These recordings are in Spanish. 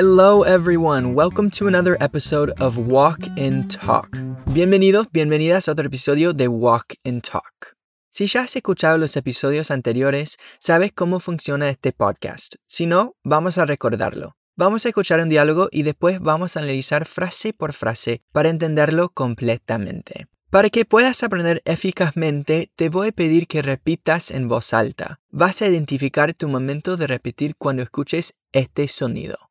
Hello, everyone. Welcome to another episode of Walk and Talk. Bienvenidos, bienvenidas a otro episodio de Walk and Talk. Si ya has escuchado los episodios anteriores, sabes cómo funciona este podcast. Si no, vamos a recordarlo. Vamos a escuchar un diálogo y después vamos a analizar frase por frase para entenderlo completamente. Para que puedas aprender eficazmente, te voy a pedir que repitas en voz alta. Vas a identificar tu momento de repetir cuando escuches este sonido.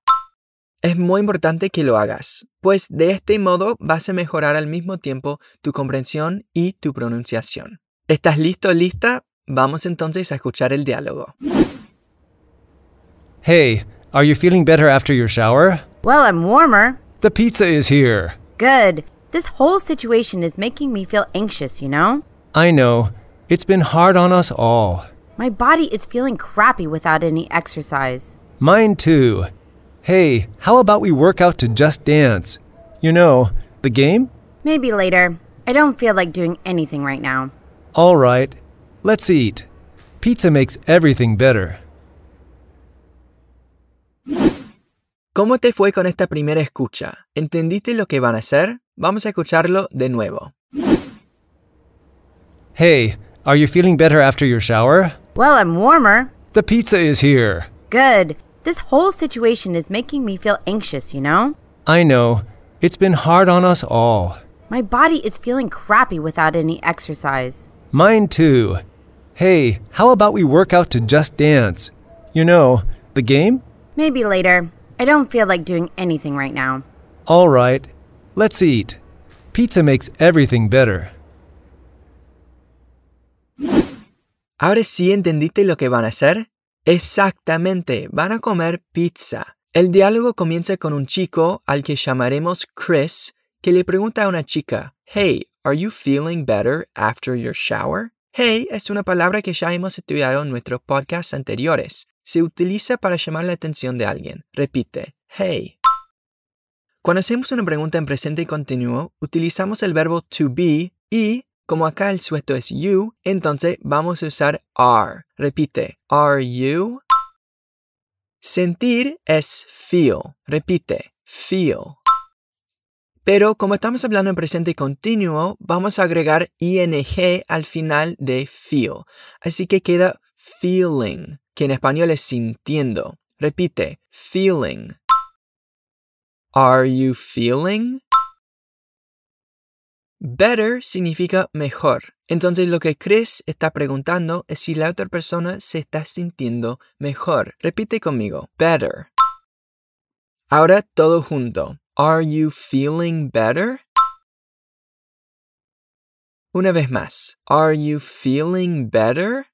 Es muy importante que lo hagas, pues de este modo vas a mejorar al mismo tiempo tu comprensión y tu pronunciación. ¿Estás listo, lista? Vamos entonces a escuchar el diálogo. Hey, are you feeling better after your shower? Well, I'm warmer. The pizza is here. Good. This whole situation is making me feel anxious, you know? I know. It's been hard on us all. My body is feeling crappy without any exercise. Mine too. Hey, how about we work out to Just Dance? You know, the game? Maybe later. I don't feel like doing anything right now. All right. Let's eat. Pizza makes everything better. ¿Cómo te fue con esta primera escucha? ¿Entendiste lo que van a hacer? Vamos a escucharlo de nuevo. Hey, are you feeling better after your shower? Well, I'm warmer. The pizza is here. Good. This whole situation is making me feel anxious, you know? I know. It's been hard on us all. My body is feeling crappy without any exercise. Mine too. Hey, how about we work out to Just Dance? You know, the game? Maybe later. I don't feel like doing anything right now. All right. Let's eat. Pizza makes everything better. ¿Ahora sí entendiste lo que van a hacer? Exactamente, van a comer pizza. El diálogo comienza con un chico al que llamaremos Chris, que le pregunta a una chica, Hey, are you feeling better after your shower? Hey es una palabra que ya hemos estudiado en nuestros podcasts anteriores. Se utiliza para llamar la atención de alguien. Repite, hey. Cuando hacemos una pregunta en presente continuo, utilizamos el verbo to be y, como acá el sujeto es you, entonces vamos a usar are. Repite, are you? Sentir es feel. Repite, feel. Pero como estamos hablando en presente continuo, vamos a agregar ing al final de feel. Así que queda feeling, que en español es sintiendo. Repite, feeling. Are you feeling? Better significa mejor. Entonces lo que Chris está preguntando es si la otra persona se está sintiendo mejor. Repite conmigo. Better. Ahora todo junto. Are you feeling better? Una vez más. Are you feeling better?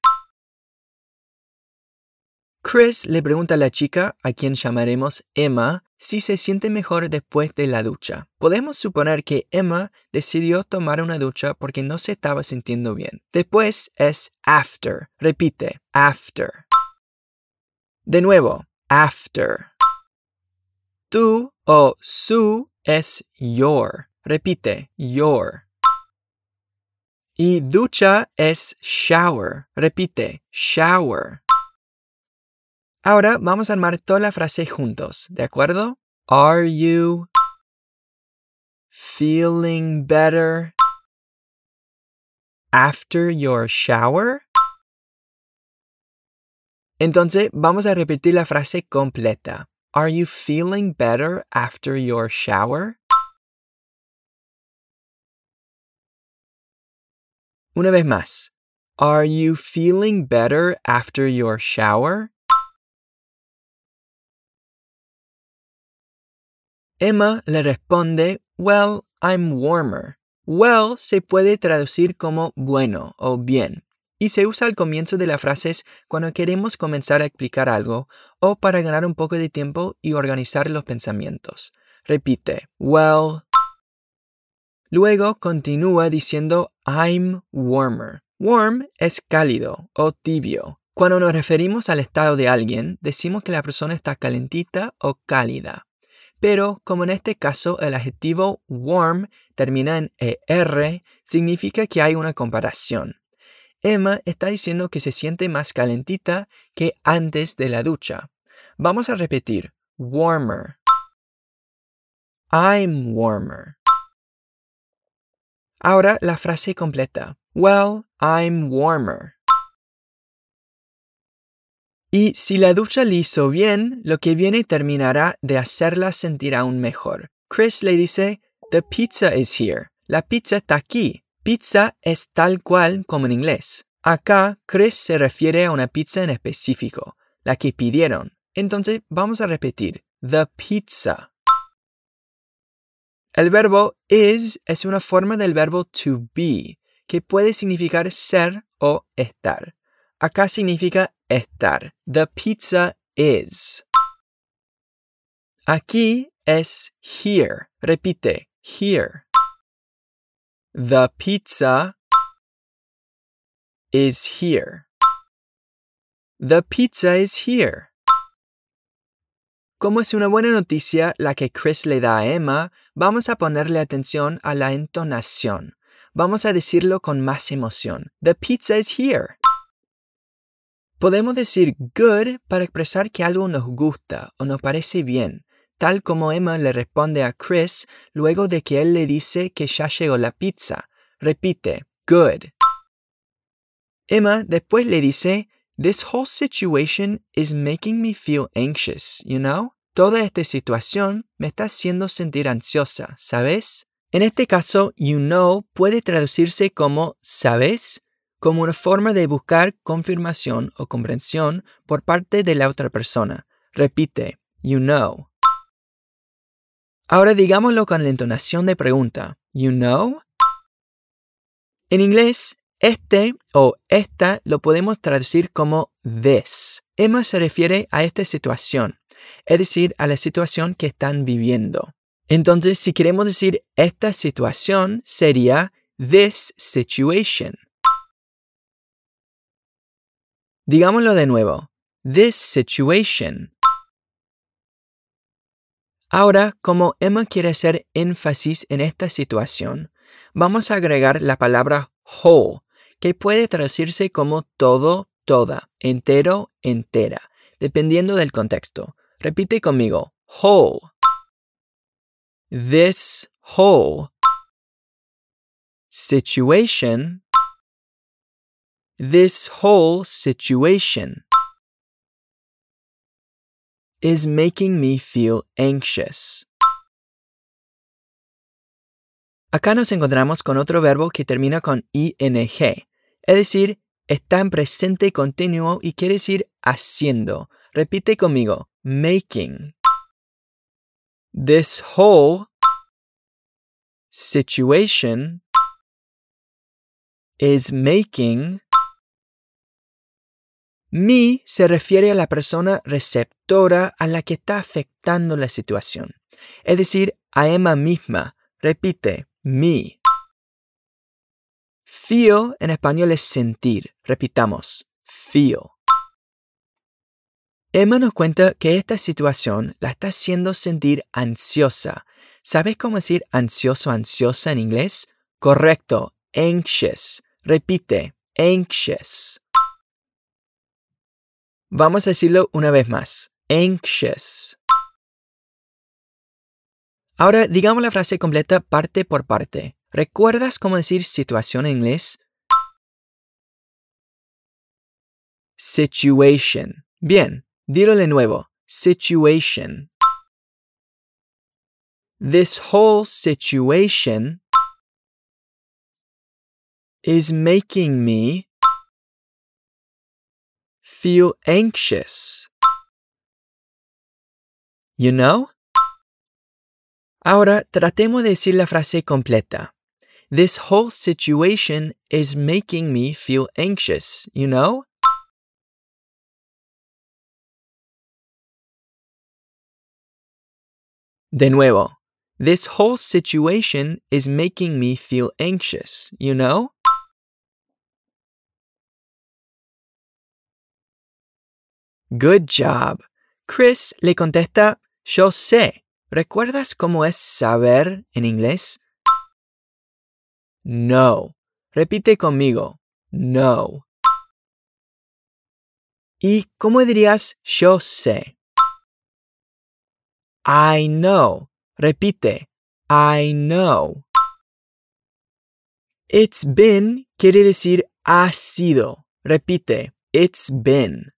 Chris le pregunta a la chica, a quien llamaremos Emma, si se siente mejor después de la ducha. Podemos suponer que Emma decidió tomar una ducha porque no se estaba sintiendo bien. Después es after. Repite, after. De nuevo, after. Tú o su es your. Repite, your. Y ducha es shower. Repite, shower. Ahora vamos a armar toda la frase juntos, ¿de acuerdo? Are you feeling better after your shower? Entonces vamos a repetir la frase completa. Are you feeling better after your shower? Una vez más. Are you feeling better after your shower? Emma le responde, Well, I'm warmer. Well se puede traducir como bueno o bien, y se usa al comienzo de las frases cuando queremos comenzar a explicar algo o para ganar un poco de tiempo y organizar los pensamientos. Repite, well. Luego continúa diciendo I'm warmer. Warm es cálido o tibio. Cuando nos referimos al estado de alguien, decimos que la persona está calentita o cálida. Pero como en este caso el adjetivo warm termina en ER, significa que hay una comparación. Emma está diciendo que se siente más calentita que antes de la ducha. Vamos a repetir, warmer. I'm warmer. Ahora la frase completa. Well, I'm warmer. Y si la ducha le hizo bien, lo que viene terminará de hacerla sentir aún mejor. Chris le dice, The pizza is here. La pizza está aquí. Pizza es tal cual como en inglés. Acá, Chris se refiere a una pizza en específico, la que pidieron. Entonces, vamos a repetir. The pizza. El verbo is es una forma del verbo to be, que puede significar ser o estar. Acá significa estar. The pizza is. Aquí es here. Repite, here. The pizza is here. The pizza is here. Como es una buena noticia la que Chris le da a Emma, vamos a ponerle atención a la entonación. Vamos a decirlo con más emoción. The pizza is here. Podemos decir good para expresar que algo nos gusta o nos parece bien, tal como Emma le responde a Chris luego de que él le dice que ya llegó la pizza. Repite, good. Emma después le dice, This whole situation is making me feel anxious, you know? Toda esta situación me está haciendo sentir ansiosa, ¿sabes? En este caso, you know puede traducirse como ¿sabes? Como una forma de buscar confirmación o comprensión por parte de la otra persona. Repite, you know. Ahora digámoslo con la entonación de pregunta. You know? En inglés, este o esta lo podemos traducir como this. Emma se refiere a esta situación, es decir, a la situación que están viviendo. Entonces, si queremos decir esta situación, sería this situation. Digámoslo de nuevo. This situation. Ahora, como Emma quiere hacer énfasis en esta situación, vamos a agregar la palabra whole, que puede traducirse como todo, toda, entero, entera, dependiendo del contexto. Repite conmigo, whole. This whole situation. This whole situation is making me feel anxious. Acá nos encontramos con otro verbo que termina con ing, es decir, está en presente continuo y quiere decir haciendo. Repite conmigo, making. This whole situation is making me se refiere a la persona receptora a la que está afectando la situación, es decir, a Emma misma. Repite, me. Feel en español es sentir. Repitamos, feel. Emma nos cuenta que esta situación la está haciendo sentir ansiosa. ¿Sabes cómo decir ansioso, ansiosa en inglés? Correcto, anxious. Repite, anxious. Vamos a decirlo una vez más. Anxious. Ahora digamos la frase completa parte por parte. ¿Recuerdas cómo decir situación en inglés? Situation. Bien, dilo de nuevo. Situation. This whole situation is making me feel anxious. You know? Ahora tratemos de decir la frase completa. This whole situation is making me feel anxious, you know? De nuevo. This whole situation is making me feel anxious, you know? Good job. Chris le contesta, yo sé. ¿Recuerdas cómo es saber en inglés? No. Repite conmigo. No. ¿Y cómo dirías yo sé? I know. Repite, I know. It's been quiere decir ha sido. Repite, it's been.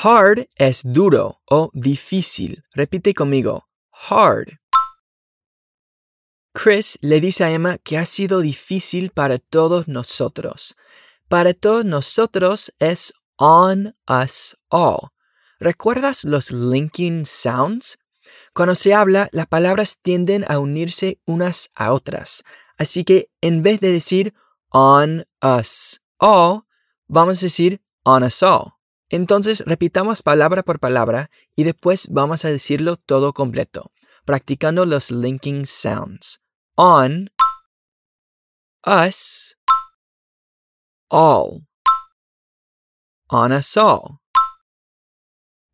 Hard es duro o difícil. Repite conmigo, hard. Chris le dice a Emma que ha sido difícil para todos nosotros. Para todos nosotros es on us all. ¿Recuerdas los linking sounds? Cuando se habla, las palabras tienden a unirse unas a otras. Así que en vez de decir on us all, vamos a decir on us all. Entonces repitamos palabra por palabra y después vamos a decirlo todo completo, practicando los linking sounds. On, us, all. On us all.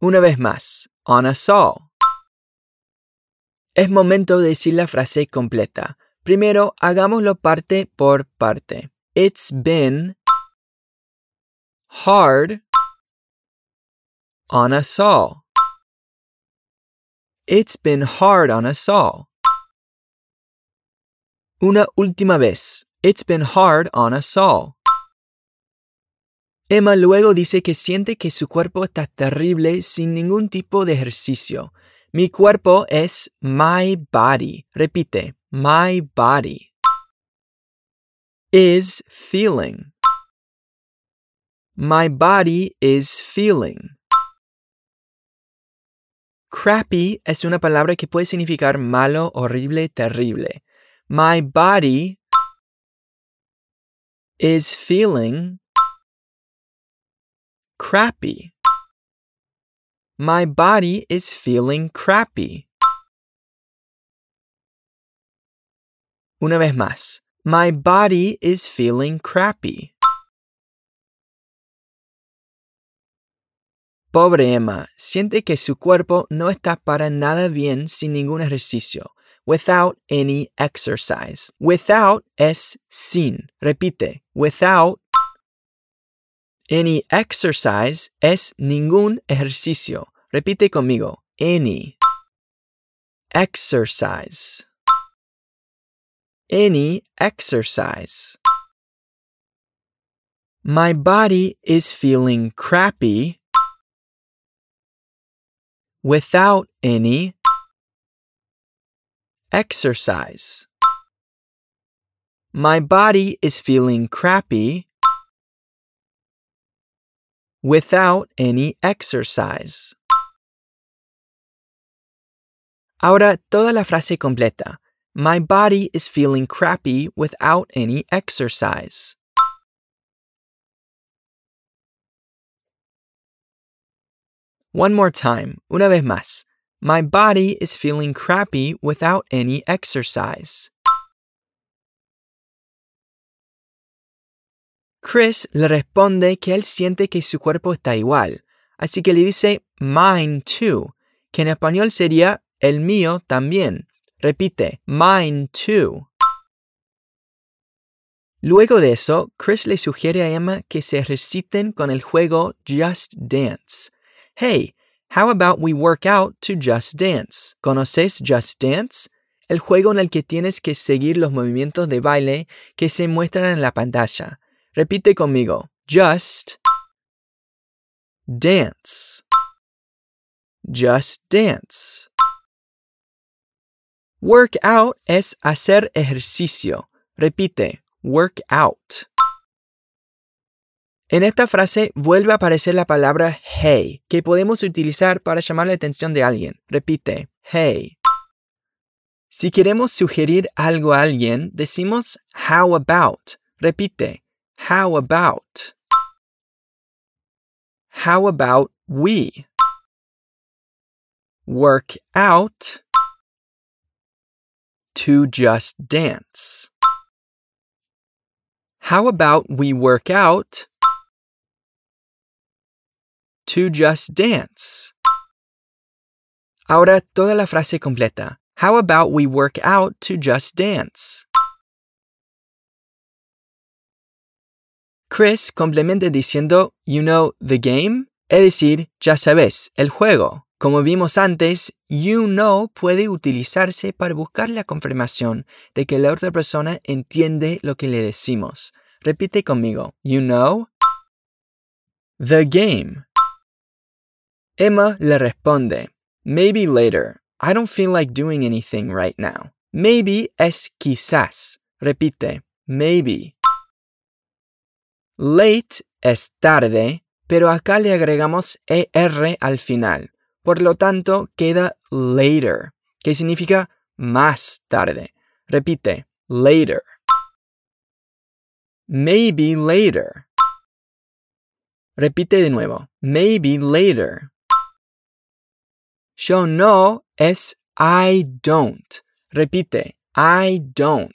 Una vez más, on us all. Es momento de decir la frase completa. Primero, hagámoslo parte por parte. It's been hard on us all. It's been hard on us all. Una última vez. It's been hard on us all. Emma luego dice que siente que su cuerpo está terrible sin ningún tipo de ejercicio. Mi cuerpo es my body. Repite, my body. Is feeling. My body is feeling. Crappy es una palabra que puede significar malo, horrible, terrible. My body is feeling crappy. My body is feeling crappy. Una vez más. My body is feeling crappy. Pobre Emma, siente que su cuerpo no está para nada bien sin ningún ejercicio. Without any exercise. Without es sin. Repite. Without any exercise es ningún ejercicio. Repite conmigo. Any exercise. Any exercise. My body is feeling crappy without any exercise. My body is feeling crappy without any exercise. Ahora toda la frase completa. My body is feeling crappy without any exercise. One more time, una vez más. My body is feeling crappy without any exercise. Chris le responde que él siente que su cuerpo está igual, así que le dice mine too, que en español sería el mío también. Repite, mine too. Luego de eso, Chris le sugiere a Emma que se reciten con el juego Just Dance. Hey, how about we work out to Just Dance? ¿Conoces Just Dance? El juego en el que tienes que seguir los movimientos de baile que se muestran en la pantalla. Repite conmigo. Just dance. Just dance. Work out es hacer ejercicio. Repite. Work out. En esta frase vuelve a aparecer la palabra hey, que podemos utilizar para llamar la atención de alguien. Repite, hey. Si queremos sugerir algo a alguien, decimos how about. Repite, how about. How about we? Work out to just dance. How about we work out to just dance? Ahora toda la frase completa. How about we work out to just dance? Chris complementa diciendo, you know, the game, es decir, ya sabes, el juego. Como vimos antes, you know puede utilizarse para buscar la confirmación de que la otra persona entiende lo que le decimos. Repite conmigo. You know. The game. Emma le responde. Maybe later. I don't feel like doing anything right now. Maybe es quizás. Repite. Maybe. Late es tarde, pero acá le agregamos ER al final. Por lo tanto, queda later, que significa más tarde. Repite, later. Maybe later. Repite de nuevo, maybe later. Yo no es I don't. Repite, I don't.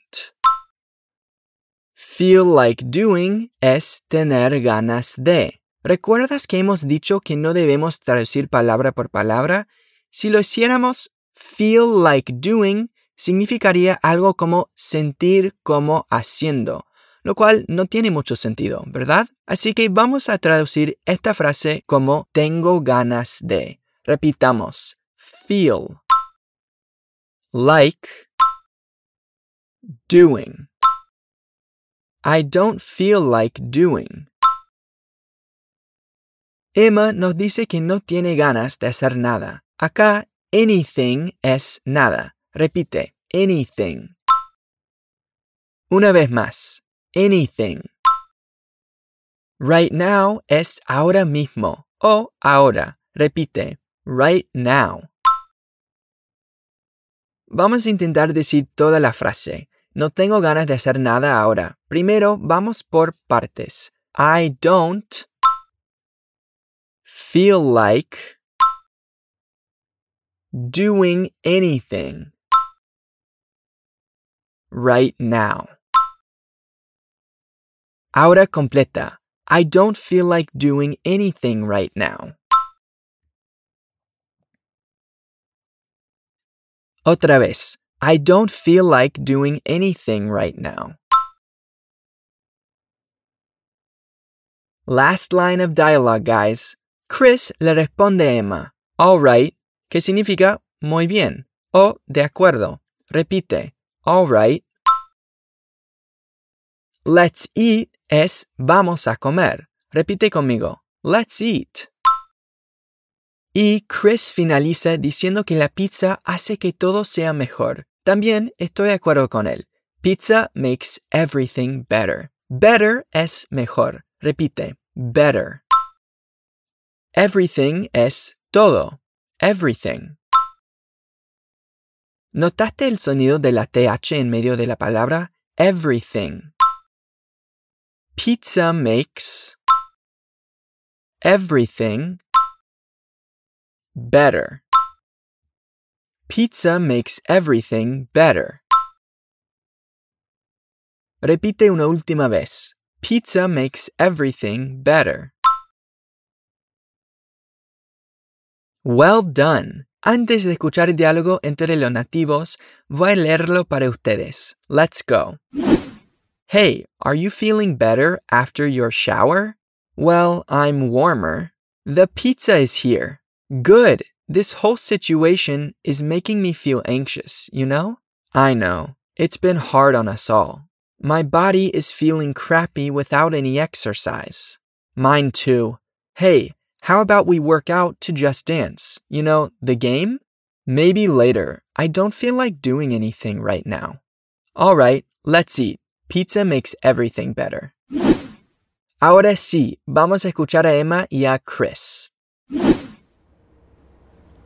Feel like doing es tener ganas de. ¿Recuerdas que hemos dicho que no debemos traducir palabra por palabra? Si lo hiciéramos, feel like doing significaría algo como sentir como haciendo, lo cual no tiene mucho sentido, ¿verdad? Así que vamos a traducir esta frase como tengo ganas de. Repitamos, feel like doing. I don't feel like doing. Emma nos dice que no tiene ganas de hacer nada. Acá, anything es nada. Repite, anything. Una vez más, anything. Right now es ahora mismo o ahora. Repite, right now. Vamos a intentar decir toda la frase. No tengo ganas de hacer nada ahora. Primero, vamos por partes. I don't feel like doing anything right now. Ahora completa. I don't feel like doing anything right now. Otra vez. I don't feel like doing anything right now. Last line of dialogue, guys. Chris le responde a Emma, all right, que significa muy bien o de acuerdo. Repite, all right. Let's eat es vamos a comer. Repite conmigo, let's eat. Y Chris finaliza diciendo que la pizza hace que todo sea mejor. También estoy de acuerdo con él. Pizza makes everything better. Better es mejor. Repite, better. Everything es todo. Everything. ¿Notaste el sonido de la TH en medio de la palabra? Everything. Pizza makes everything better. Pizza makes everything better. Repite una última vez. Pizza makes everything better. Well done. Antes de escuchar el diálogo entre los nativos, voy a leerlo para ustedes. Let's go. Hey, are you feeling better after your shower? Well, I'm warmer. The pizza is here. Good. This whole situation is making me feel anxious, you know? I know. It's been hard on us all. My body is feeling crappy without any exercise. Mine too. Hey, how about we work out to Just Dance? You know, the game? Maybe later. I don't feel like doing anything right now. All right, let's eat. Pizza makes everything better. Ahora sí, vamos a escuchar a Emma y a Chris.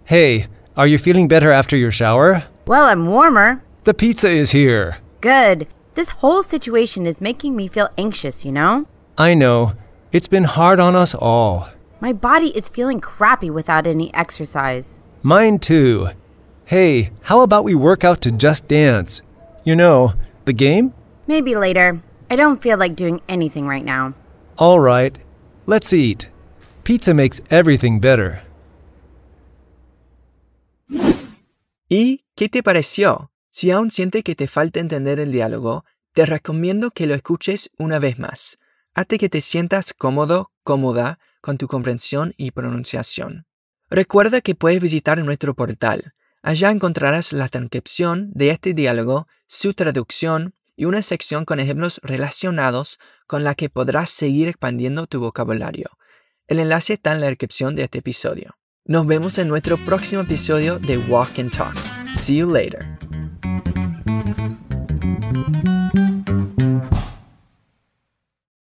Hey, are you feeling better after your shower? Well, I'm warmer. The pizza is here. Good. This whole situation is making me feel anxious, you know? I know. It's been hard on us all. My body is feeling crappy without any exercise. Mine too. Hey, how about we work out to Just Dance? You know, the game? Maybe later. I don't feel like doing anything right now. All right. Let's eat. Pizza makes everything better. ¿Y qué te pareció? Si aún siente que te falta entender el diálogo, te recomiendo que lo escuches una vez más, hasta que te sientas cómodo, cómoda con tu comprensión y pronunciación. Recuerda que puedes visitar nuestro portal. Allá encontrarás la transcripción de este diálogo, su traducción y una sección con ejemplos relacionados con la que podrás seguir expandiendo tu vocabulario. El enlace está en la descripción de este episodio. Nos vemos en nuestro próximo episodio de Walk and Talk. See you later.